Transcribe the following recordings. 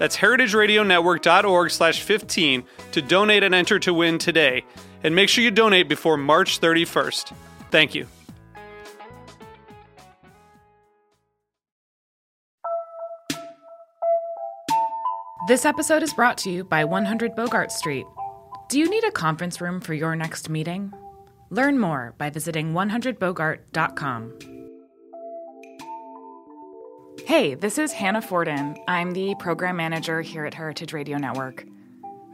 That's heritageradionetwork.org slash 15 to donate and enter to win today. And make sure you donate before March 31st. Thank you. This episode is brought to you by 100 Bogart Street. Do you need a conference room for your next meeting? Learn more by visiting 100bogart.com. Hey, this is Hannah Forden. I'm the program manager here at Heritage Radio Network.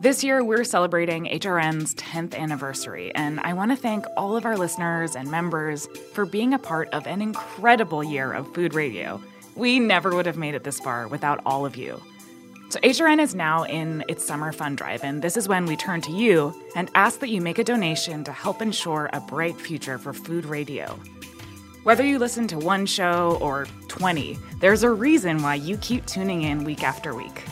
This year, we're celebrating HRN's 10th anniversary, and I want to thank all of our listeners and members for being a part of an incredible year of food radio. We never would have made it this far without all of you. So, HRN is now in its summer fund drive, and this is when we turn to you and ask that you make a donation to help ensure a bright future for food radio. Whether you listen to one show or 20, there's a reason why you keep tuning in week after week.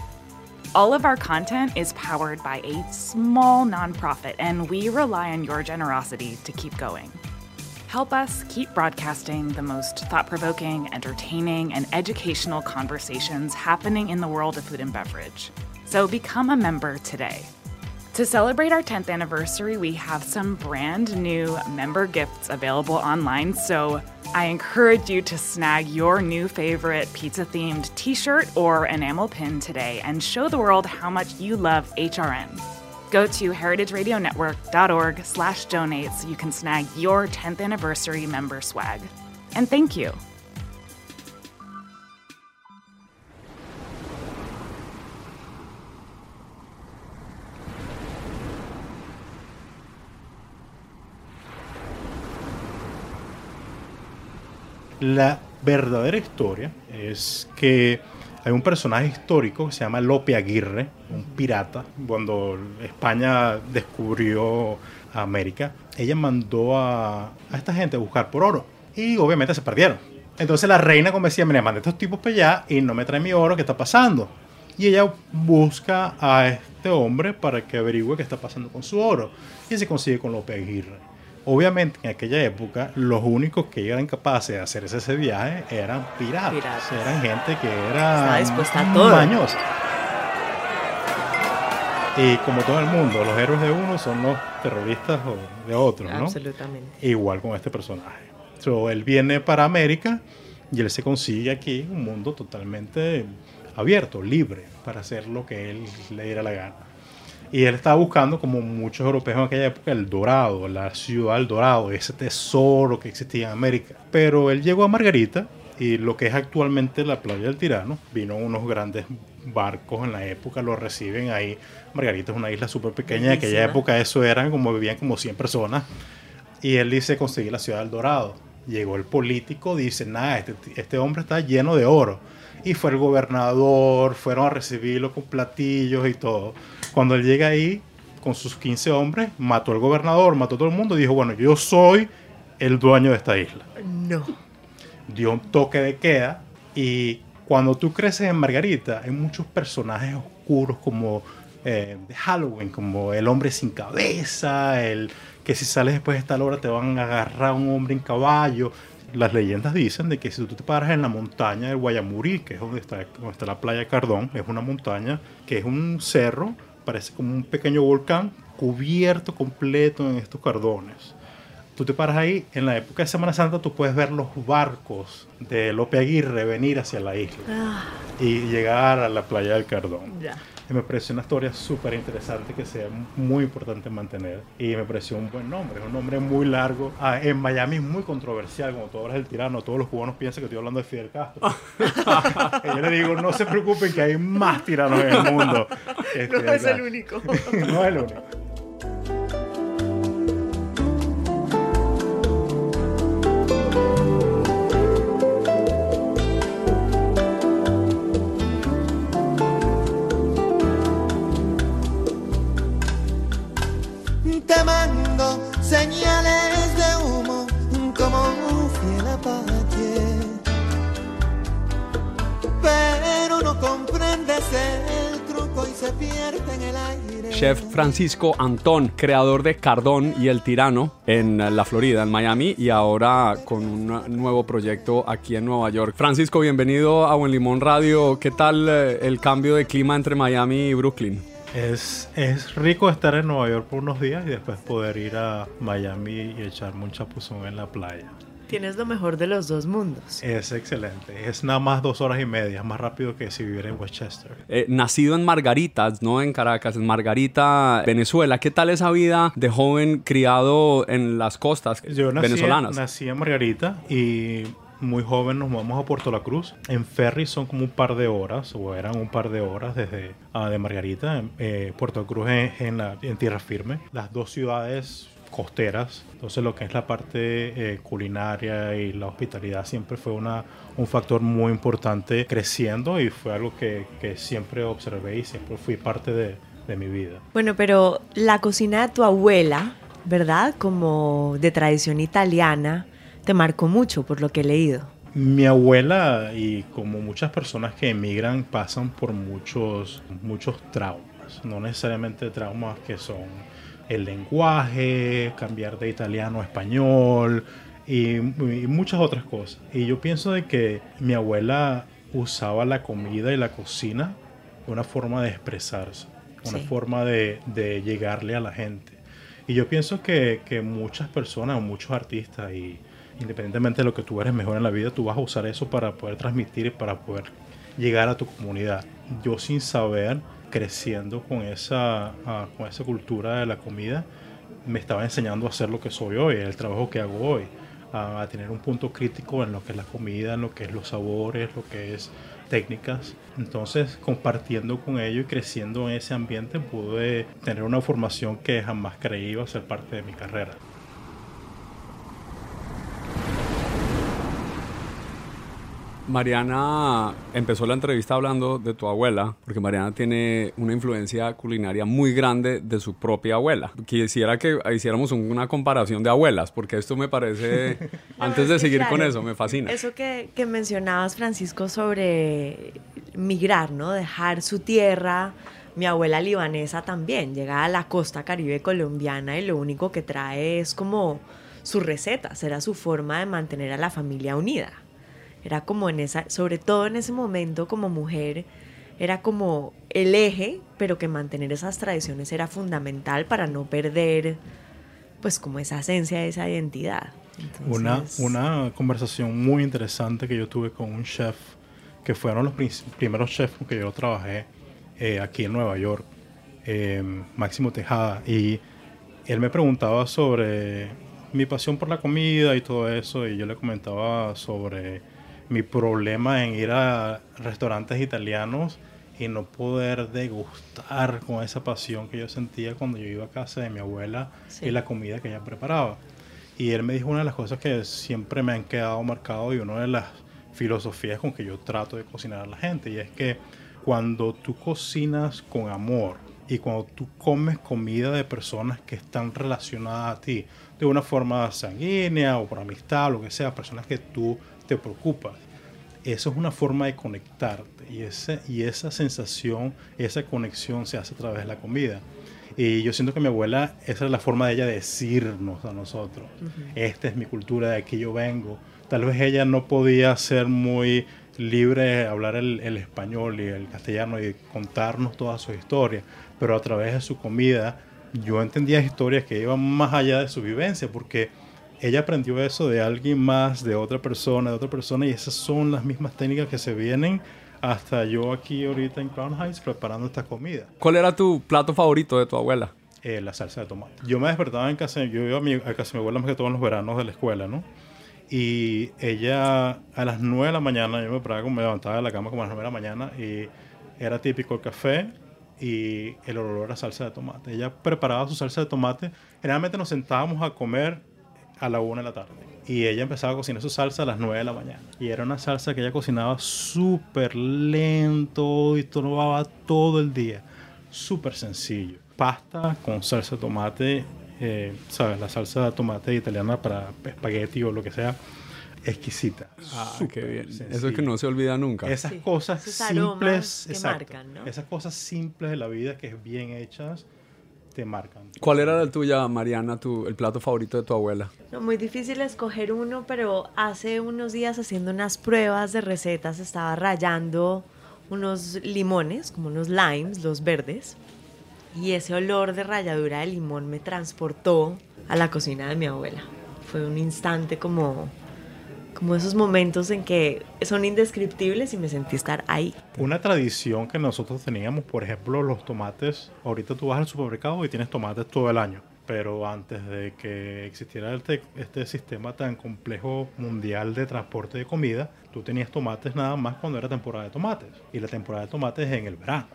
All of our content is powered by a small nonprofit, and we rely on your generosity to keep going. Help us keep broadcasting the most thought provoking, entertaining, and educational conversations happening in the world of food and beverage. So become a member today. To celebrate our 10th anniversary, we have some brand new member gifts available online. So I encourage you to snag your new favorite pizza themed t shirt or enamel pin today and show the world how much you love HRN. Go to heritageradionetwork.org slash donate so you can snag your 10th anniversary member swag. And thank you. La verdadera historia es que hay un personaje histórico que se llama Lope Aguirre, un pirata. Cuando España descubrió América, ella mandó a, esta gente a buscar por oro. Y obviamente se perdieron. Entonces la reina decía, me mandé estos tipos para allá y no me traen mi oro, ¿qué está pasando? Y ella busca a este hombre para que averigüe qué está pasando con su oro. Y se consigue con Lope Aguirre. Obviamente en aquella época los únicos que eran capaces de hacer ese viaje eran piratas. Piratas. Eran gente que era dispuesta a todo. mañosa. Y como todo el mundo, los héroes de uno son los terroristas de otros, ¿no? Absolutamente. Igual con este personaje. So, él viene para América y él se consigue aquí un mundo totalmente abierto, libre, para hacer lo que él le diera la gana. Y él estaba buscando, como muchos europeos en aquella época, el dorado, la ciudad del dorado, ese tesoro que existía en América. Pero él llegó a Margarita y lo que es actualmente la playa del Tirano, vino unos grandes barcos en la época, lo reciben ahí. Margarita es una isla súper pequeña, en aquella época eso eran como vivían como 100 personas. Y él dice conseguir la ciudad del Dorado. Llegó el político, dice, nada, este, este hombre está lleno de oro. Y fue el gobernador, fueron a recibirlo con platillos y todo. Cuando él llega ahí, con sus 15 hombres, mató al gobernador, mató a todo el mundo y dijo, bueno, yo soy el dueño de esta isla. No. Dio un toque de queda y cuando tú creces en Margarita hay muchos personajes oscuros como eh, de Halloween, como el hombre sin cabeza, el que si sales después de esta hora te van a agarrar un hombre en caballo. Las leyendas dicen de que si tú te paras en la montaña del Guayamurí, que es donde está, donde está la playa Cardón, es una montaña que es un cerro, parece como un pequeño volcán cubierto completo en estos cardones. Tú te paras ahí, en la época de Semana Santa tú puedes ver los barcos de Lope Aguirre venir hacia la isla Ah, y llegar a la playa del Cardón. ya. Y me pareció una historia súper interesante que sea muy importante mantener. Y me pareció un buen nombre, un nombre muy largo. Ah, en Miami es muy controversial, como tú hablas del tirano, todos los cubanos piensan que estoy hablando de Fidel Castro. y yo le digo, no se preocupen que hay más tiranos en el mundo. no es el único. no es el único. Chef Francisco Antón, creador de Cardón y El Tirano en la Florida, en Miami, y ahora con un nuevo proyecto aquí en Nueva York. Francisco, bienvenido a Buen Limón Radio. ¿Qué tal eh, el cambio de clima entre Miami y Brooklyn? Es, es rico estar en Nueva York por unos días y después poder ir a Miami y echarme un chapuzón en la playa. Tienes lo mejor de los dos mundos. Es excelente. Es nada más dos horas y media, más rápido que si viviera en Westchester. Eh, nacido en Margaritas, no en Caracas, en Margarita, Venezuela. ¿Qué tal esa vida de joven criado en las costas Yo venezolanas? Nací en Margarita y muy joven nos vamos a Puerto La Cruz. En ferry son como un par de horas, o eran un par de horas desde uh, de Margarita. Eh, Puerto La Cruz en, la, en tierra firme. Las dos ciudades costeras. Entonces lo que es la parte eh, culinaria y la hospitalidad siempre fue una, un factor muy importante creciendo y fue algo que, que siempre observé y siempre fui parte de, de, mi vida. Bueno, pero la cocina de tu abuela, ¿verdad? Como de tradición italiana, te marcó mucho por lo que he leído. Mi abuela y como muchas personas que emigran pasan por muchos, muchos traumas, no necesariamente traumas que son el lenguaje, cambiar de italiano a español y, muchas otras cosas. Y yo pienso de que mi abuela usaba la comida y la cocina de una forma de expresarse, una forma de, de, llegarle a la gente. Y yo pienso que, que muchas personas, muchos artistas y independientemente de lo que tú eres mejor en la vida, tú vas a usar eso para poder transmitir y para poder llegar a tu comunidad. Yo sin saber, creciendo con esa, ah, con esa cultura de la comida, me estaba enseñando a hacer lo que soy hoy, el trabajo que hago hoy, a, tener un punto crítico en lo que es la comida, en lo que es los sabores, lo que es técnicas. Entonces, compartiendo con ellos y creciendo en ese ambiente, pude tener una formación que jamás creí iba a ser parte de mi carrera. Mariana empezó la entrevista hablando de tu abuela, porque Mariana tiene una influencia culinaria muy grande de su propia abuela. Quisiera que hiciéramos una comparación de abuelas, porque esto me parece, antes de seguir con eso, me fascina. Eso que, que mencionabas, Francisco, sobre migrar, ¿no? Dejar su tierra. Mi abuela libanesa también llega a la costa caribe colombiana y lo único que trae es como su receta, será su forma de mantener a la familia unida era como en esa, sobre todo en ese momento como mujer, era como el eje, pero que mantener esas tradiciones era fundamental para no perder, pues como esa esencia, esa identidad. Una, una conversación muy interesante que yo tuve con un chef, que fueron los primeros chefs con que yo trabajé eh, aquí en Nueva York, eh, Máximo Tejada, y él me preguntaba sobre mi pasión por la comida y todo eso, y yo le comentaba sobre mi problema en ir a restaurantes italianos y no poder degustar con esa pasión que yo sentía cuando yo iba a casa de mi abuela y la comida que ella preparaba. Y él me dijo una de las cosas que siempre me han quedado marcado y una de las filosofías con que yo trato de cocinar a la gente y es que cuando tú cocinas con amor y cuando tú comes comida de personas que están relacionadas a ti de una forma sanguínea o por amistad, lo que sea, personas que tú te preocupas. Eso es una forma de conectarte y, ese, y esa sensación, esa conexión se hace a través de la comida. Y yo siento que mi abuela, esa es la forma de ella decirnos a nosotros, esta es mi cultura, de aquí yo vengo. Tal vez ella no podía ser muy libre de hablar el, el, español y el castellano y contarnos toda su historia, pero a través de su comida yo entendía historias que iban más allá de su vivencia, porque ella aprendió eso de alguien más, de otra persona, de otra persona, y esas son las mismas técnicas que se vienen hasta yo aquí ahorita en Crown Heights preparando esta comida. ¿Cuál era tu plato favorito de tu abuela? Eh, la salsa de tomate. Yo me despertaba en casa, yo iba a, mi, a casa de mi abuela más que todos los veranos de la escuela, ¿no? Y ella a las 9 de la mañana, yo me, me levantaba de la cama como a las 9 de la mañana y era típico el café y el olor a salsa de tomate. Ella preparaba su salsa de tomate. Generalmente nos sentábamos a comer a la 1 de la tarde. Y ella empezaba a cocinar su salsa a las 9 de la mañana. Y era una salsa que ella cocinaba súper lento y tomaba todo el día. Súper sencillo. Pasta con salsa de tomate, eh, ¿sabes? La salsa de tomate italiana para espagueti o lo que sea. Exquisita. Ah, qué bien. Eso es que no se olvida nunca. Esas Sí, cosas esos simples, que exacto, marcan, ¿no? esas cosas simples de la vida que es bien hechas, te marcan. ¿Cuál era la tuya, Mariana, tu, el plato favorito de tu abuela? No, muy difícil escoger uno, pero hace unos días haciendo unas pruebas de recetas estaba rayando unos limones, como unos limes, los verdes, y ese olor de ralladura de limón me transportó a la cocina de mi abuela. Fue un instante como, como esos momentos en que son indescriptibles y me sentí estar ahí. Una tradición que nosotros teníamos, por ejemplo, los tomates. Ahorita tú vas al supermercado y tienes tomates todo el año. Pero antes de que existiera este, este sistema tan complejo mundial de transporte de comida, tú tenías tomates nada más cuando era temporada de tomates. Y la temporada de tomates es en el verano,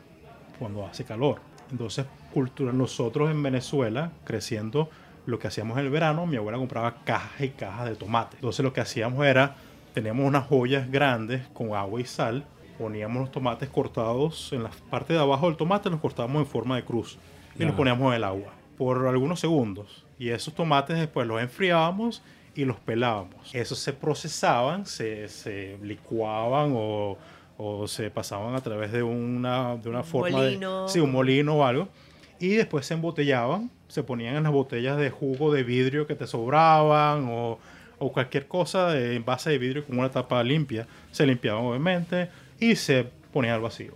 cuando hace calor. Entonces, cultura, nosotros en Venezuela, creciendo, lo que hacíamos en el verano, mi abuela compraba cajas y cajas de tomate. Entonces, lo que hacíamos era, teníamos unas ollas grandes con agua y sal, poníamos los tomates cortados en la parte de abajo del tomate, los cortábamos en forma de cruz y los poníamos en el agua por algunos segundos. Y esos tomates después los enfriábamos y los pelábamos. Esos se procesaban, se, se licuaban o, o se pasaban a través de una, de una Un forma molino. de... Sí, un molino o algo. Y después se embotellaban, se ponían en las botellas de jugo de vidrio que te sobraban o, o cualquier cosa de envase de vidrio con una tapa limpia. Se limpiaban obviamente y se ponían al vacío.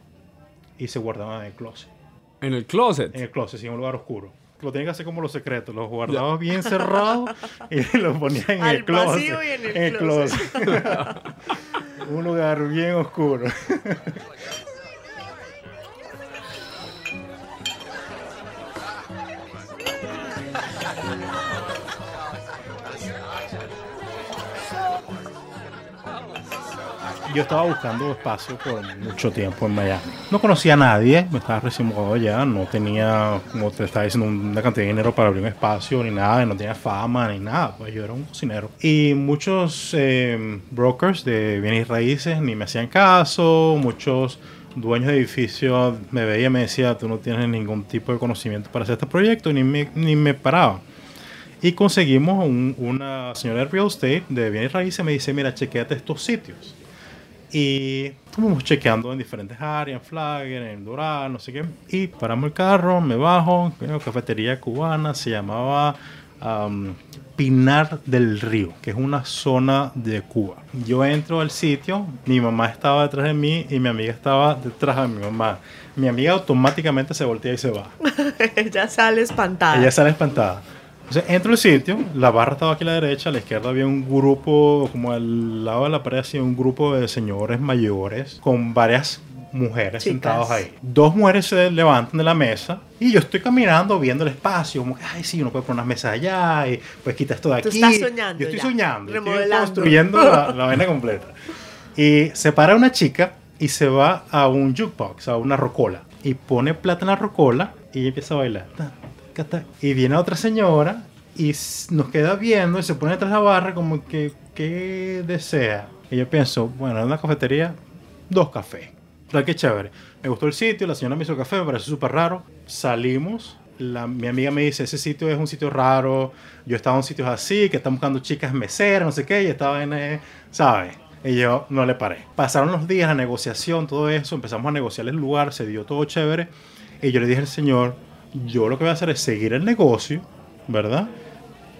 Y se guardaban en el closet. En el closet. En el closet, sí, en un lugar oscuro. Lo tenían que hacer como los secretos. Los guardabas bien cerrados y los ponían en Al el closet. vacío y en el closet. un lugar bien oscuro. Yo estaba buscando espacio por mucho tiempo en Miami. No conocía a nadie, me estaba recién mudado ya, no tenía, como te estaba diciendo, una cantidad de dinero para abrir un espacio ni nada, no tenía fama ni nada, pues yo era un cocinero. Y muchos eh, brokers de bienes y raíces ni me hacían caso, muchos dueños de edificios me veían y me decían, tú no tienes ningún tipo de conocimiento para hacer este proyecto, ni me, ni me paraban. Y conseguimos un- una señora de real estate de bienes raíces, me dice, mira, chequeate estos sitios. Y estuvimos chequeando en diferentes áreas, en Flagler, en Doral, no sé qué. Y paramos el carro, me bajo, una cafetería cubana, se llamaba am, Pinar del Río, que es una zona de Cuba. Yo entro al sitio, mi mamá estaba detrás de mí y mi amiga estaba detrás de mi mamá. Mi amiga automáticamente se voltea y se va. Ella sale espantada. Ella sale espantada. Entonces entro al sitio, la barra estaba aquí a la derecha, a la izquierda había un grupo, como al lado de la pared, así un grupo de señores mayores con varias mujeres sentadas ahí. Dos mujeres se levantan de la mesa y yo estoy caminando viendo el espacio, como que, ay, sí, uno puede poner unas mesas allá y pues quita esto de Tú aquí. estás soñando Yo estoy ya, soñando, yo estoy remodelando. construyendo la, la vaina completa. Y se para una chica y se va a un jukebox, a una rocola. Y pone plata en la rocola y ella empieza a bailar. Y viene otra señora y nos queda viendo y se pone detrás de la barra como que, ¿qué desea? Y yo pienso, bueno, en una cafetería, dos cafés. ¿Verdad qué chévere? Me gustó el sitio, la señora me hizo café, me pareció súper raro. Salimos, la- mi amiga me dice, ese sitio es un sitio raro. Yo estaba en sitios así, que están buscando chicas meseras, no sé qué, y estaba en, eh, ¿sabes? Y yo no le paré. Pasaron los días, la negociación, todo eso, empezamos a negociar el lugar, se dio todo chévere. Y yo le dije al señor, yo lo que voy a hacer es seguir el negocio, ¿verdad?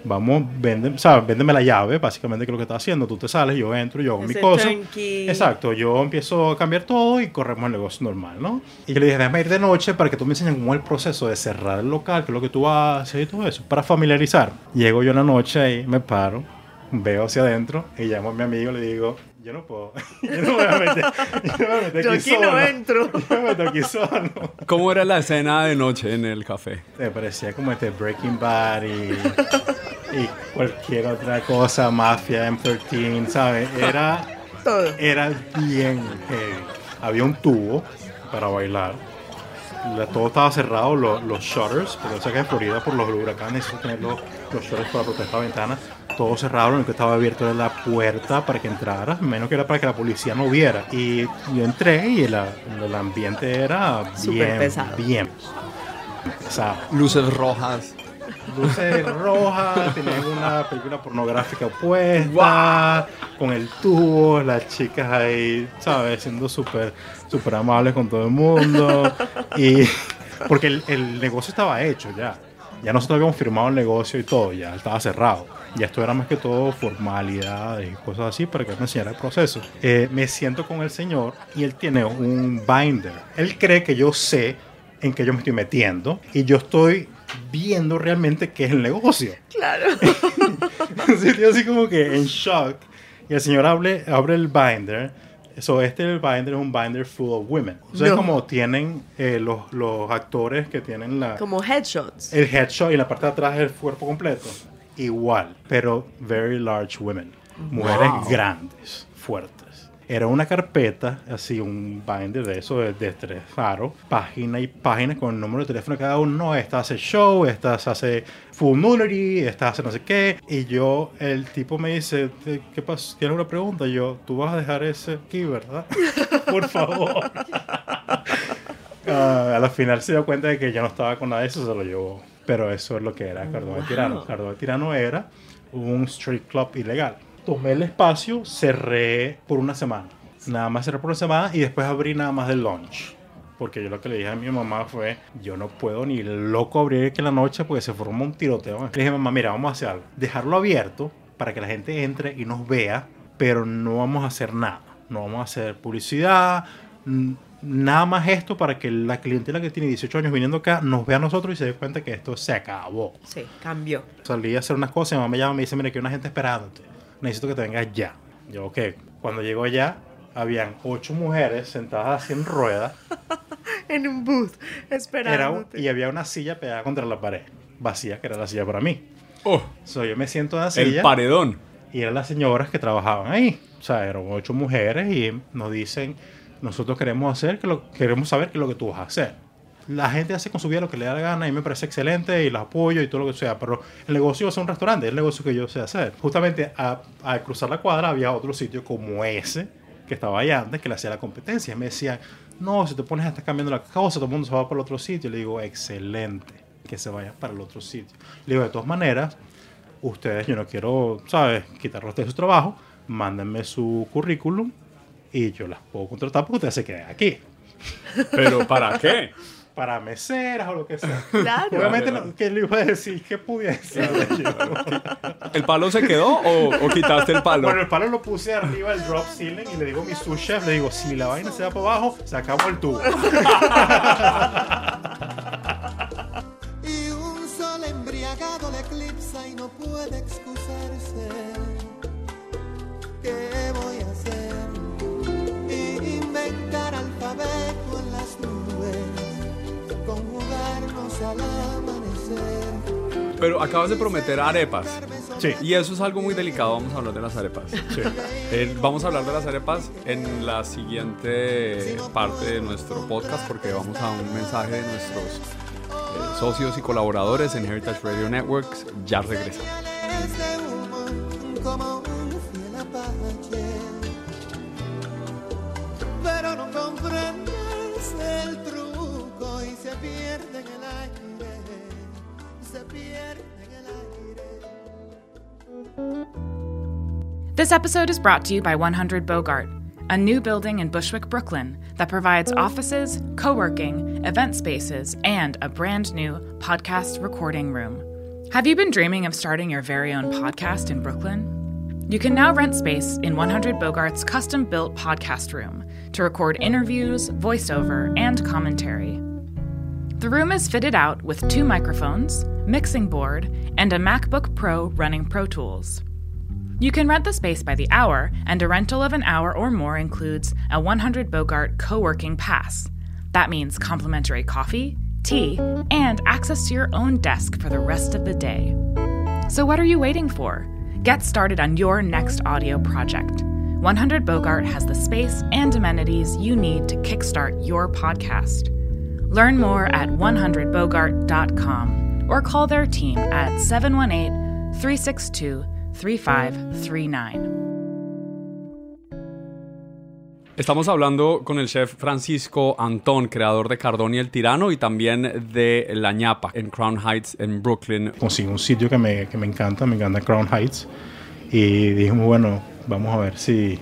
Vamos, vende, ¿sabes? Véndeme la llave, básicamente, que es lo que está haciendo. Tú te sales, yo entro, yo hago mi cosa. turnkey. Exacto, yo empiezo a cambiar todo y corremos el negocio normal, ¿no? Y yo le dije, déjame ir de noche para que tú me enseñes cómo es el proceso de cerrar el local, qué es lo que tú haces y todo eso, para familiarizar. Llego yo en la noche y me paro, veo hacia adentro y llamo a mi amigo y le digo, yo no puedo. Yo no me voy a meter, yo no me voy a meter Yo aquí aquí solo. no entro. Yo me meto aquí solo. ¿Cómo era la escena de noche en el café? Me parecía como este Breaking Bad y, y cualquier otra cosa, Mafia, M13, ¿sabes? Era, Todo. era bien heavy. Había un tubo para bailar. La- todo estaba cerrado, lo- los shutters, porque sé que en Florida por los huracanes necesitan tener los, los shutters para proteger la ventana. Todo cerrado, lo único que estaba abierto era la puerta para que entraras, menos que era para que la policía no viera. Y yo entré y el, el ambiente era Súper bien, pesado. bien pesado Luces rojas. luces rojas, tenían una película pornográfica puesta, con el tubo, las chicas ahí, ¿sabes? Siendo súper súper amables con todo el mundo. Y porque el, el negocio estaba hecho ya. Ya nosotros habíamos firmado el negocio y todo, ya estaba cerrado. Ya esto era más que todo formalidades y cosas así para que me enseñara el proceso. Eh, me siento con el señor y él tiene un binder. Él cree que yo sé en qué yo me estoy metiendo y yo estoy viendo realmente qué es el negocio. Claro. Así, yo así como que en shock. Y el señor abre, abre el binder. So, este el binder es un binder full of women. O sea, es No. como tienen eh, los, los actores que tienen la, Como headshots. el headshot y la parte de atrás el cuerpo completo. Igual, pero very large women. Mujeres Wow. grandes, fuertes. Era una carpeta, así un binder de eso, de, de tres faros, página y página con el número de teléfono de cada uno. No, esta hace show, esta hace full nudity, esta hace no sé qué. Y yo, el tipo me dice, ¿qué pasa? ¿Tienes una pregunta? Y yo, tú vas a dejar ese aquí, ¿verdad? Por favor. Ah, a la final se dio cuenta de que yo no estaba con nada de eso, se lo llevó. Pero eso es lo que era Cardón de Tirano. Cardón de Tirano era un street club ilegal. Tomé el espacio, cerré por una semana. Nada más cerré por una semana y después abrí nada más del lunch. Porque yo lo que le dije a mi mamá fue, yo no puedo ni loco abrir que en la noche porque se forma un tiroteo. Le dije, mamá, mira, vamos a hacer algo. Dejarlo abierto para que la gente entre y nos vea, pero no vamos a hacer nada. No vamos a hacer publicidad, nada más esto para que la clientela que tiene 18 años viniendo acá nos vea a nosotros y se dé cuenta que esto se acabó. Sí, cambió. Salí a hacer unas cosas, mi mamá me llama y me dice, mira, que hay una gente esperándote. Necesito que te vengas ya. Yo, ok. Cuando llego allá, habían ocho mujeres sentadas así en ruedas En un booth, era, esperándote. y había una silla pegada contra la pared, vacía, que era la silla para mí. Oh, So, yo me siento en la el silla paredón. y eran las señoras que trabajaban ahí. O sea, eran ocho mujeres y nos dicen, nosotros queremos hacer, que lo, queremos saber qué es lo que tú vas a hacer. La gente hace con su vida lo que le da la gana y me parece excelente y los apoyo y todo lo que sea, pero el negocio es un restaurante, es el negocio que yo sé hacer. Justamente al cruzar la cuadra había otro sitio como ese que estaba allá antes que le hacía la competencia. Me decían, no, si te pones a estar cambiando la cosa, todo el mundo se va para el otro sitio. Le digo, excelente, que se vaya para el otro sitio. Le digo, de todas maneras, ustedes, yo no quiero, ¿sabes?, quitarlos de su trabajo, mándenme su currículum y yo las puedo contratar porque ustedes se queden aquí. ¿Pero para qué? Para meseras o lo que sea. Claro. Obviamente, no, ¿qué le iba a decir? ¿Qué pudiese? ¿El palo se quedó o, o quitaste el palo? Bueno, el palo lo puse arriba del drop ceiling y le digo a mi sous chef, le digo, si la vaina se va para abajo, sacamos el tubo. Y un sol embriagado le eclipsa y no puede excusarse. ¿Qué voy a Pero acabas de prometer arepas. Sí. Y eso es algo muy delicado. Vamos a hablar de las arepas. Sí. Eh, vamos a hablar de las arepas en la siguiente parte de nuestro podcast porque vamos a un mensaje de nuestros eh, socios y colaboradores en Heritage Radio Networks. Ya regresamos. This episode is brought to you by 100 Bogart, a new building in Bushwick, Brooklyn that provides offices, co working, event spaces, and a brand new podcast recording room. Have you been dreaming of starting your very own podcast in Brooklyn? You can now rent space in 100 Bogart's custom built podcast room to record interviews, voiceover, and commentary. The room is fitted out with two microphones, mixing board, and a MacBook Pro running Pro Tools. You can rent the space by the hour, and a rental of an hour or more includes a 100 Bogart co working pass. That means complimentary coffee, tea, and access to your own desk for the rest of the day. So, what are you waiting for? Get started on your next audio project. 100 Bogart has the space and amenities you need to kickstart your podcast. Learn more at 100bogart.com or call their team at 718 362 3539. Estamos hablando con el chef Francisco Antón, creador de Cardón y el Tirano y también de La ñapa en Crown Heights en Brooklyn. Consigo un sitio que me, que me encanta, me encanta Crown Heights. Y dijimos, bueno, vamos a ver si,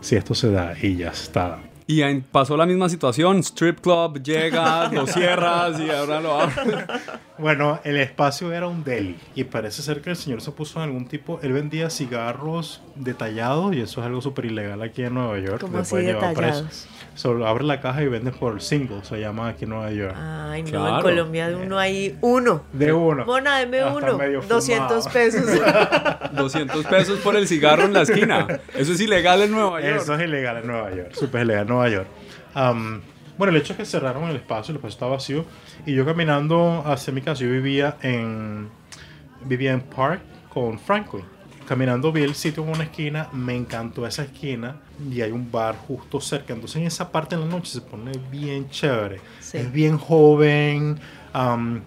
si esto se da. Y ya está. Y pasó la misma situación, strip club, llegas, lo cierras y ahora lo abres. Bueno, el espacio era un deli y parece ser que el señor se puso en algún tipo, él vendía cigarros detallados y eso es algo súper ilegal aquí en Nueva York. ¿Cómo así detallados? Solo abre la caja y vende por single, se llama aquí en Nueva York. Ay, no, Claro. en Colombia de uno hay uno. De uno. Mona, deme uno. medio 200 fumado. pesos. 200 pesos por el cigarro en la esquina. Eso es ilegal en Nueva York. Eso es ilegal en Nueva York, súper ilegal en Nueva York. Am, bueno, el hecho es que cerraron el espacio, el espacio estaba vacío y yo caminando hacia mi casa, yo vivía en vivía en Park con Franklin. Caminando vi el sitio en una esquina, me encantó esa esquina y hay un bar justo cerca. Entonces en esa parte en la noche se pone bien chévere. Sí. Es bien joven, am,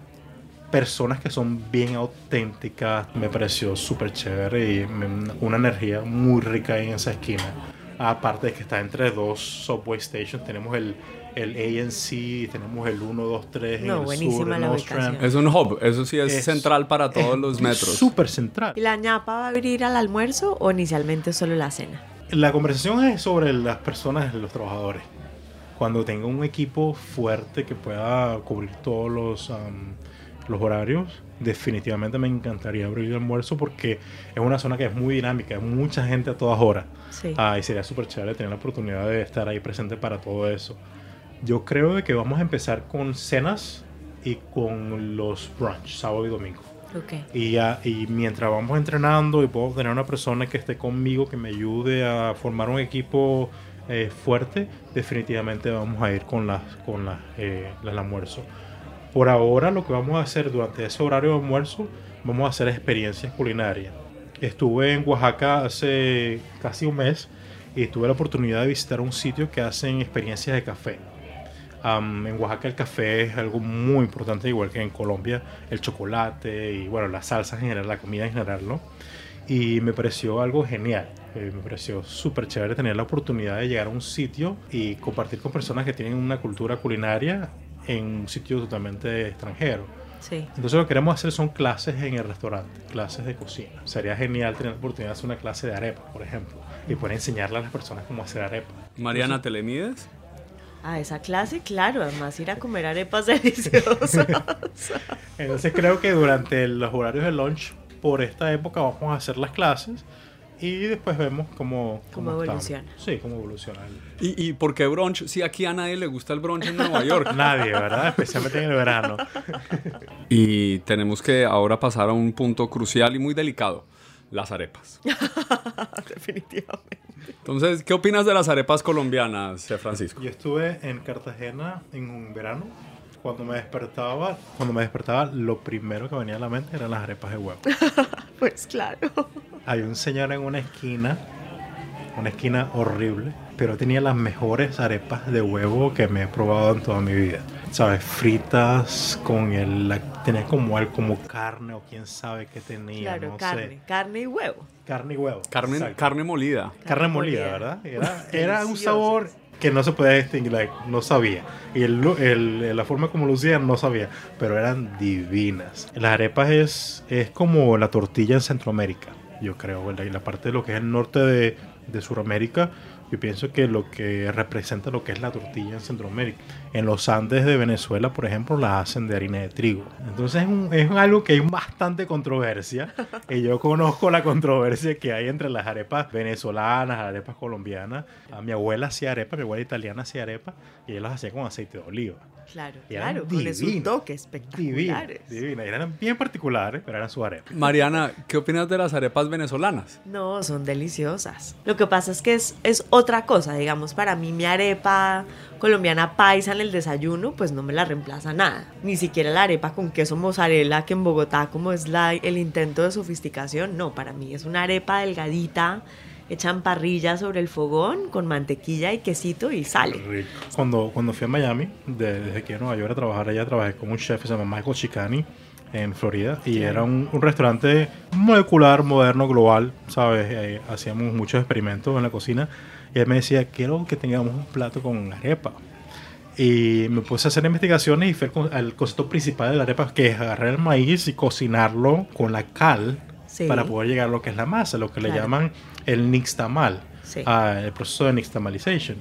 personas que son bien auténticas. Me pareció súper chévere y me- una energía muy rica en esa esquina. Aparte de que está entre dos subway stations, tenemos el, el ANC, tenemos el 1, 2, 3 en No, el buenísima sur, la. Ostrand. Es un hub, eso sí es, Es- central para todos es los metros. Súper central. ¿Y la ñapa va a abrir al almuerzo o inicialmente solo la cena? La conversación es sobre las personas, los trabajadores. Cuando tenga un equipo fuerte que pueda cubrir todos los, am, los horarios, definitivamente me encantaría abrir el almuerzo porque es una zona que es muy dinámica, hay mucha gente a todas horas. Sí. Ah, y sería súper chévere tener la oportunidad de estar ahí presente para todo eso. Yo creo de que vamos a empezar con cenas y con los brunch, sábado y domingo. Ok. Y, y mientras vamos entrenando y puedo tener una persona que esté conmigo, que me ayude a formar un equipo eh, fuerte, definitivamente vamos a ir con, las, con las, eh, el almuerzo. Por ahora lo que vamos a hacer durante ese horario de almuerzo, vamos a hacer experiencias culinarias. Estuve en Oaxaca hace casi un mes y tuve la oportunidad de visitar un sitio que hacen experiencias de café. Am, en Oaxaca el café es algo muy importante, igual que en Colombia, el chocolate y bueno, las salsas en general, la comida en general, ¿no? Y me pareció algo genial, eh, me pareció súper chévere tener la oportunidad de llegar a un sitio y compartir con personas que tienen una cultura culinaria en un sitio totalmente extranjero. Sí. Entonces lo que queremos hacer son clases en el restaurante, clases de cocina. Sería genial tener la oportunidad de hacer una clase de arepa, por ejemplo, y poder enseñarle a las personas cómo hacer arepa. Mariana, ¿te le mides? A esa clase, claro. Además, ir a comer arepas deliciosas. Entonces creo que durante los horarios de lunch por esta época vamos a hacer las clases y después vemos cómo, Cómo estamos. evoluciona. Sí, cómo evoluciona. ¿Y, ¿Y por qué brunch? Si aquí a nadie le gusta el brunch en Nueva York. Nadie, ¿verdad? Especialmente en el verano. Y tenemos que ahora pasar a un punto crucial y muy delicado, las arepas. Definitivamente. Entonces, ¿qué opinas de las arepas colombianas, eh, Francisco? Yo estuve en Cartagena en un verano. Cuando me despertaba, cuando me despertaba, lo primero que venía a la mente eran las arepas de huevo. Pues claro. Hay un señor en una esquina, una esquina horrible, pero tenía las mejores arepas de huevo que me he probado en toda mi vida. ¿Sabes? Fritas con el... la- tenía como algo como carne o quién sabe qué tenía, Claro, no carne. sé. Carne y huevo. Carne y huevo. Carne, Exacto. carne molida. Carne Carne molida, molida. ¿verdad? Era, era un sabor que no se podía distinguir, like, no sabía. Y el- la forma como lucían no sabía, pero eran divinas. Las arepas es, es como la tortilla en Centroamérica, yo creo, ¿verdad? Y la parte de lo que es el norte de, de Sudamérica, yo pienso que lo que representa lo que es la tortilla en Centroamérica. En los Andes de Venezuela, por ejemplo, la hacen de harina de trigo. Entonces es, un- es algo que hay bastante controversia. y yo conozco la controversia que hay entre las arepas venezolanas, las arepas colombianas. A mi abuela hacía arepa, mi abuela italiana hacía arepa y ella las hacía con aceite de oliva. Claro, Y eran claro, con su divinas, toque Divinas, espectaculares. divinas. Eran bien particulares, pero eran sus arepas. Mariana, ¿qué opinas de las arepas venezolanas? No, son deliciosas. Lo que pasa es que es, es otra cosa, digamos, para mí mi arepa colombiana paisa en el desayuno, pues no me la reemplaza nada. Ni siquiera la arepa con queso mozzarella, que en Bogotá como es la, el intento de sofisticación, no, para mí es una arepa delgadita, hecha en parrilla sobre el fogón, con mantequilla y quesito y sal. Rico. Cuando, cuando fui a Miami, de- desde aquí a Nueva York a trabajar allá, trabajé con un chef que se llama Michael Chicani en Florida y era un, un restaurante molecular, moderno, global, ¿sabes? Eh, hacíamos muchos experimentos en la cocina y él me decía, quiero que tengamos un plato con arepa. Y me puse a hacer investigaciones y fue el, el concepto principal de la arepa, que es agarrar el maíz y cocinarlo con la cal Sí. para poder llegar a lo que es la masa, lo que le Claro. llaman el nixtamal, Sí. ah, el proceso de nixtamalization.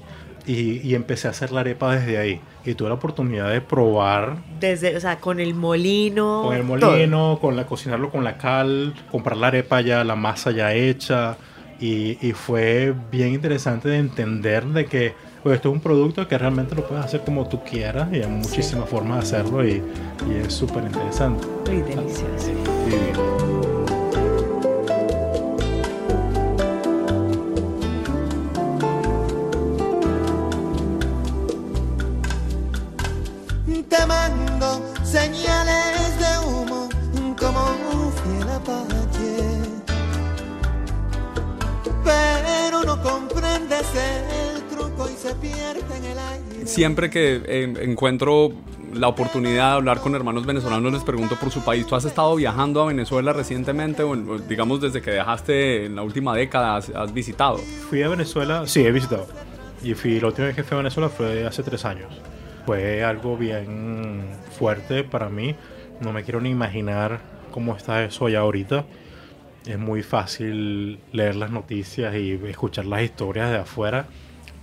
Y, y empecé a hacer la arepa desde ahí. Y tuve la oportunidad de probar Desde, o sea, con el molino. con el todo. molino, con la cocinarlo con la cal, comprar la arepa ya, la masa ya hecha. Y, y fue bien interesante de entender de que pues, esto es un producto que realmente lo puedes hacer como tú quieras y hay muchísimas formas de hacerlo y, y es súper interesante. Uy, delicioso. Divino. Señales de humo como un fiel apache. Pero no comprendes el truco y se pierde en el aire. Siempre que eh, encuentro la oportunidad de hablar con hermanos venezolanos, les pregunto por su país. ¿Tú has estado viajando a Venezuela recientemente o, digamos desde que dejaste en la última década has, has visitado? Fui a Venezuela, sí, he visitado. Y fui, la última vez que fui a Venezuela fue hace tres años. Fue algo bien fuerte para mí. No me quiero ni imaginar cómo está eso allá ahorita. Es muy fácil leer las noticias y escuchar las historias de afuera,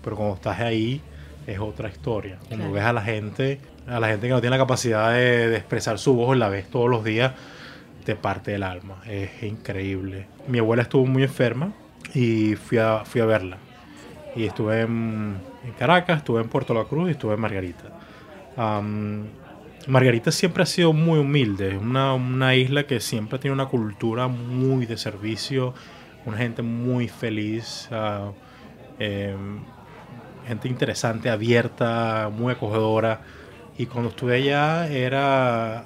pero cuando estás ahí es otra historia. Cuando Claro. ves a la gente, a la gente que no tiene la capacidad de, de expresar su voz y la ves todos los días, te parte el alma. Es increíble. Mi abuela estuvo muy enferma y fui a, fui a verla. Y estuve en, en Caracas, estuve en Puerto La Cruz y estuve en Margarita. Margarita siempre ha sido muy humilde, es una, una isla que siempre tiene una cultura muy de servicio, una gente muy feliz, ah, em, gente interesante, abierta, muy acogedora. Y cuando estuve allá era,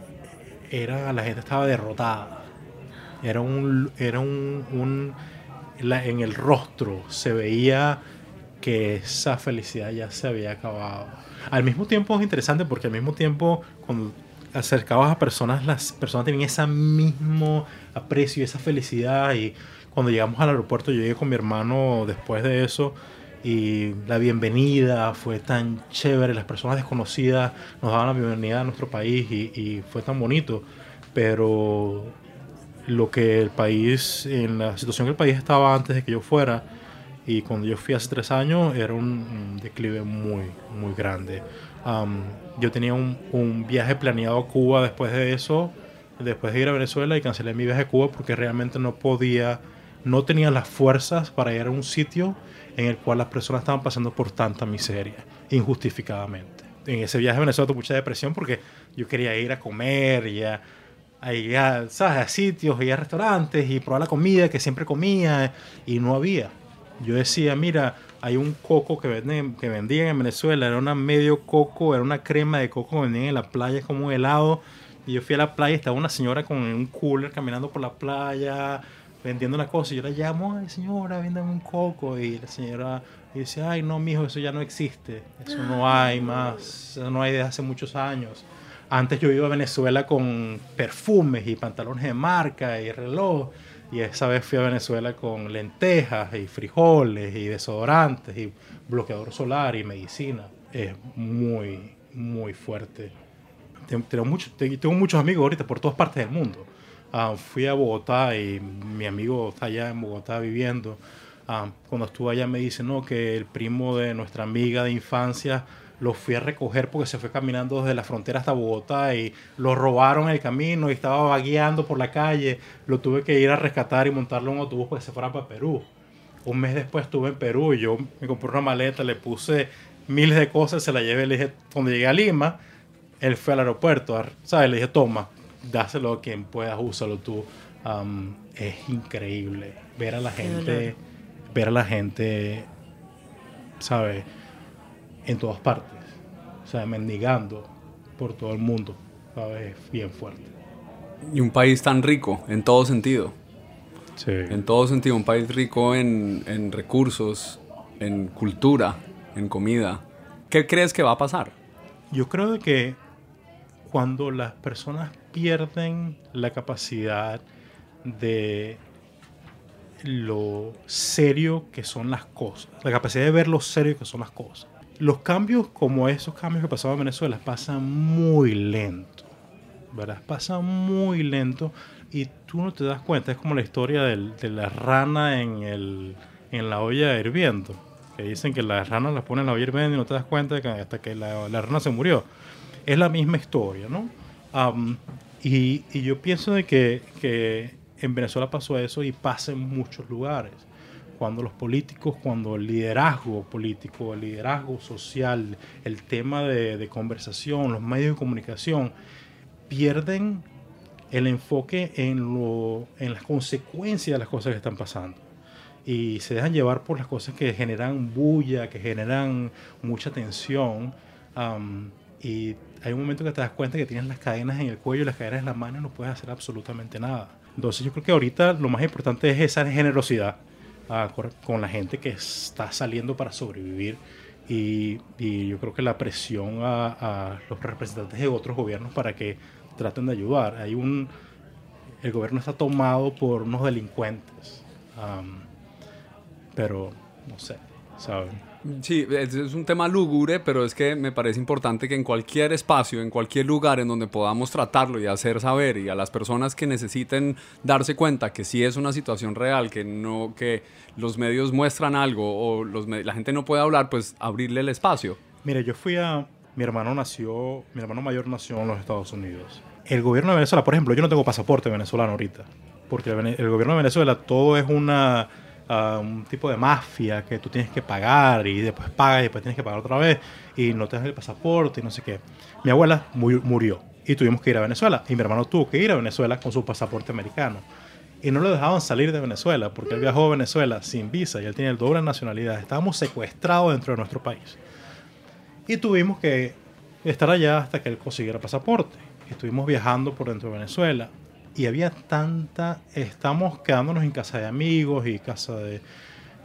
era la gente estaba derrotada. Era un, era un, en el rostro se veía que esa felicidad ya se había acabado. Al mismo tiempo es interesante porque al mismo tiempo cuando acercabas a personas, las personas tenían ese mismo aprecio esa felicidad y cuando llegamos al aeropuerto yo llegué con mi hermano después de eso y la bienvenida fue tan chévere, las personas desconocidas nos daban la bienvenida a nuestro país y, y fue tan bonito, pero lo que el país, en la situación que el país estaba antes de que yo fuera, y cuando yo fui hace tres años, era un, declive muy, muy grande. Am, yo tenía un, un viaje planeado a Cuba después de eso, después de ir a Venezuela, y cancelé mi viaje a Cuba porque realmente no podía, no tenía las fuerzas para ir a un sitio en el cual las personas estaban pasando por tanta miseria, injustificadamente. En ese viaje a Venezuela tuve mucha depresión porque yo quería ir a comer y a, a ir a, ¿sabes? a sitios y a restaurantes y probar la comida que siempre comía y no había. Yo decía, mira, hay un coco que, venden, que vendían en Venezuela, era una medio coco, era una crema de coco que vendían en la playa, como un helado. Y yo fui a la playa y estaba una señora con un cooler caminando por la playa, vendiendo una cosa. Y yo la llamo, ay señora, véndame un coco. Y la señora dice, ay no, mijo, eso ya no existe. Eso no hay más, eso no hay desde hace muchos años. Antes yo iba a Venezuela con perfumes y pantalones de marca y reloj. Y esa vez fui a Venezuela con lentejas y frijoles y desodorantes y bloqueador solar y medicina. Es muy, muy fuerte. Tengo, mucho- te- tengo muchos amigos ahorita por todas partes del mundo. Ah, fui a Bogotá y mi amigo está allá en Bogotá viviendo. Ah, cuando estuve allá me dice no, que el primo de nuestra amiga de infancia lo fui a recoger porque se fue caminando desde la frontera hasta Bogotá y lo robaron en el camino y estaba vagueando por la calle. Lo tuve que ir a rescatar y montarlo en un autobús para que se fuera para Perú. Un mes después estuve en Perú y yo me compré una maleta, le puse miles de cosas, se la llevé, le dije, cuando llegué a Lima, Él fue al aeropuerto, ¿sabes? Le dije, toma, dáselo a quien puedas, úsalo tú. Am, es increíble ver a la gente, ver a la gente, ¿sabes? En todas partes. O sea, mendigando por todo el mundo. ¿Sabes? Es bien fuerte. Y un país tan rico en todo sentido. Sí. En todo sentido, un país rico en, en recursos, en cultura, en comida. ¿Qué crees que va a pasar? Yo creo de que cuando las personas pierden la capacidad de lo serio que son las cosas, la capacidad de ver lo serio que son las cosas. Los cambios como esos cambios que pasaban en Venezuela pasan muy lento, ¿verdad? Pasan muy lento y tú no te das cuenta, es como la historia de la rana en, el, la olla hirviendo, que dicen que la rana la pone en la olla hirviendo y no te das cuenta hasta que la, rana se murió. Es la misma historia, ¿no? Am, y, yo pienso de que en Venezuela pasó eso y pasa en muchos lugares. Cuando los políticos, cuando el liderazgo político, el liderazgo social, el tema de, de conversación, los medios de comunicación, pierden el enfoque en, lo, en las consecuencias de las cosas que están pasando. Y se dejan llevar por las cosas que generan bulla, que generan mucha tensión. am, y hay un momento que te das cuenta que tienes las cadenas en el cuello las cadenas en la mano y no puedes hacer absolutamente nada. Entonces yo creo que ahorita lo más importante es esa generosidad con, la gente que está saliendo para sobrevivir. Y, yo creo que la presión a, los representantes de otros gobiernos para que traten de ayudar. Hay un, el gobierno está tomado por unos delincuentes. pero no sé, ¿saben? Sí, es, un tema lúgubre, pero es que me parece importante que en cualquier espacio, en cualquier lugar en donde podamos tratarlo y hacer saber y a las personas que necesiten darse cuenta que sí es una situación real, que no que los medios muestran algo o la gente no puede hablar, pues abrirle el espacio. Mire, yo fui a... Mi hermano nació, mi hermano mayor nació en los Estados Unidos. El gobierno de Venezuela, por ejemplo, yo no tengo pasaporte venezolano ahorita, porque el gobierno de Venezuela todo es una, un tipo de mafia que tú tienes que pagar y después pagas y después tienes que pagar otra vez y no te el pasaporte y no sé qué. Mi abuela mu- murió y tuvimos que ir a Venezuela y mi hermano tuvo que ir a Venezuela con su pasaporte americano. Y no lo dejaban salir de Venezuela porque él viajó a Venezuela sin visa y él tiene el doble nacionalidad. Estábamos secuestrados dentro de nuestro país. Y tuvimos que estar allá hasta que él consiguiera pasaporte. Estuvimos viajando por dentro de Venezuela y había tanta... Estamos quedándonos en casa de amigos y casa de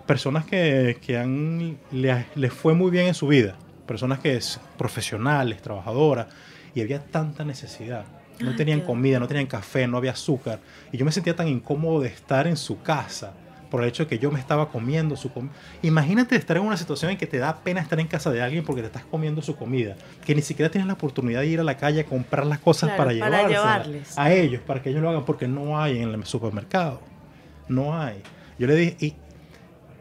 personas que, que han, le- les fue muy bien en su vida. Personas que es profesionales, trabajadoras. Y había tanta necesidad. No tenían comida, no tenían café, no había azúcar. Y yo me sentía tan incómodo de estar en su casa por el hecho de que yo me estaba comiendo su comida. Imagínate estar en una situación en que te da pena estar en casa de alguien porque te estás comiendo su comida, que ni siquiera tienes la oportunidad de ir a la calle a comprar las cosas Claro, para, para llevarles. a ellos, para que ellos lo hagan, porque no hay en el supermercado. No hay. Yo le dije, y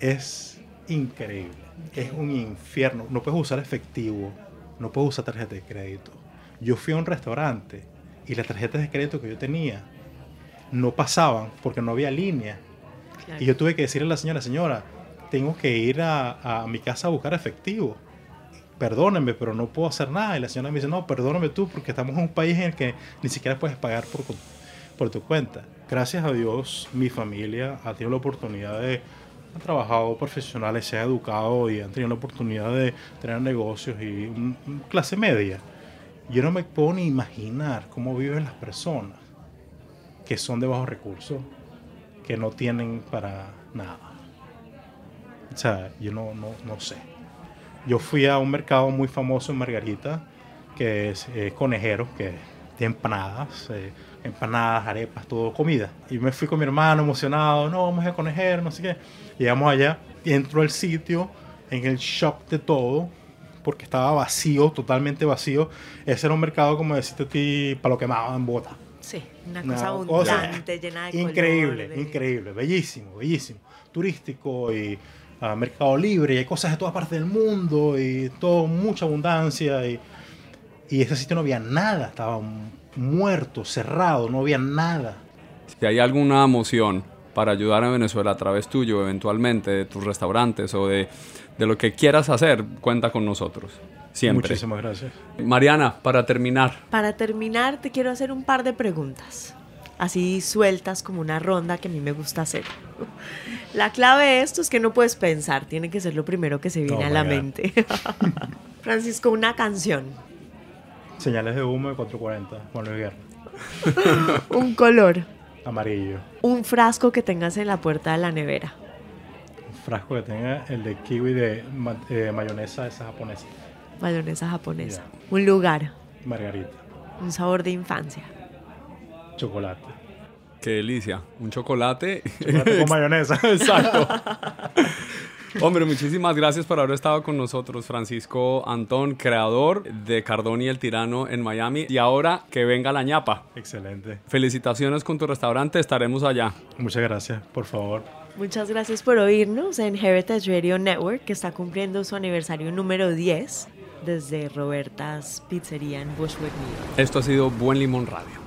es increíble, es un infierno. No puedes usar efectivo, no puedes usar tarjeta de crédito. Yo fui a un restaurante y las tarjetas de crédito que yo tenía no pasaban porque no había línea. Y yo tuve que decirle a la señora, señora, tengo que ir a, a mi casa a buscar efectivo. Perdóneme, pero no puedo hacer nada. Y la señora me dice, no, perdóname tú, porque estamos en un país en el que ni siquiera puedes pagar por, por tu cuenta. Gracias a Dios, mi familia ha tenido la oportunidad de, han trabajado profesionales, se ha educado y han tenido la oportunidad de tener negocios y un- un clase media. Yo no me puedo ni imaginar cómo viven las personas que son de bajos recursos, que no tienen para nada. O sea, yo no, no, no sé. Yo fui a un mercado muy famoso en Margarita, que es eh, conejero, que tiene empanadas, eh, empanadas, arepas, todo comida. Y me fui con mi hermano emocionado, no, vamos a conejero, no sé qué. Llegamos allá y entró al sitio, en el shop de todo, porque estaba vacío, totalmente vacío. Ese era un mercado, como deciste a ti, para lo quemaban en bota. Sí, una Una cosa cosa abundante, llena de increíble, color, de- increíble, bellísimo, bellísimo, turístico y ah, mercado libre, y hay cosas de todas partes del mundo y todo, mucha abundancia y, y ese sitio no había nada, estaba muerto, cerrado, no había nada. Si hay alguna emoción para ayudar a Venezuela a través tuyo, eventualmente, de tus restaurantes o de, de lo que quieras hacer, cuenta con nosotros. Siempre. Muchísimas gracias. Mariana, para terminar, Para terminar, te quiero hacer un par de preguntas, así sueltas como una ronda que a mí me gusta hacer. La clave de esto es que no puedes pensar, tiene que ser lo primero que se viene Oh a la God. mente. Francisco, una canción, Señales de humo de 440, Juan Luis Guerra. un color, Amarillo. un frasco que tengas en la puerta de la nevera, Un frasco que tenga el de kiwi de eh, mayonesa esa japonesa. Mayonesa japonesa, Ya. un lugar, Margarita. un sabor de infancia. Chocolate. qué delicia, un chocolate. Chocolate con mayonesa. Exacto. Hombre, muchísimas gracias por haber estado con nosotros, Francisco Antón, creador de Cardón y el Tirano en Miami. Y ahora que venga la ñapa. Excelente. Felicitaciones con tu restaurante, estaremos allá. Muchas gracias, por favor. Muchas gracias por oírnos en Heritage Radio Network, que está cumpliendo su aniversario número 10 desde Roberta's Pizzería en Bushwick. Esto ha sido Buen Limón Radio.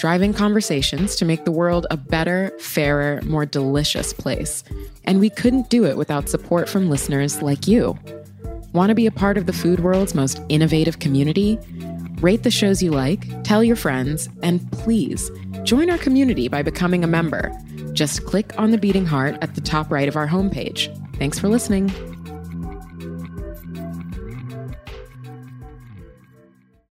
driving conversations to make the world a better, fairer, more delicious place. And we couldn't do it without support from listeners like you. Want to be a part of the food world's most innovative community? Rate the shows you like, tell your friends, and please join our community by becoming a member. Just click on the beating heart at the top right of our homepage. Thanks for listening.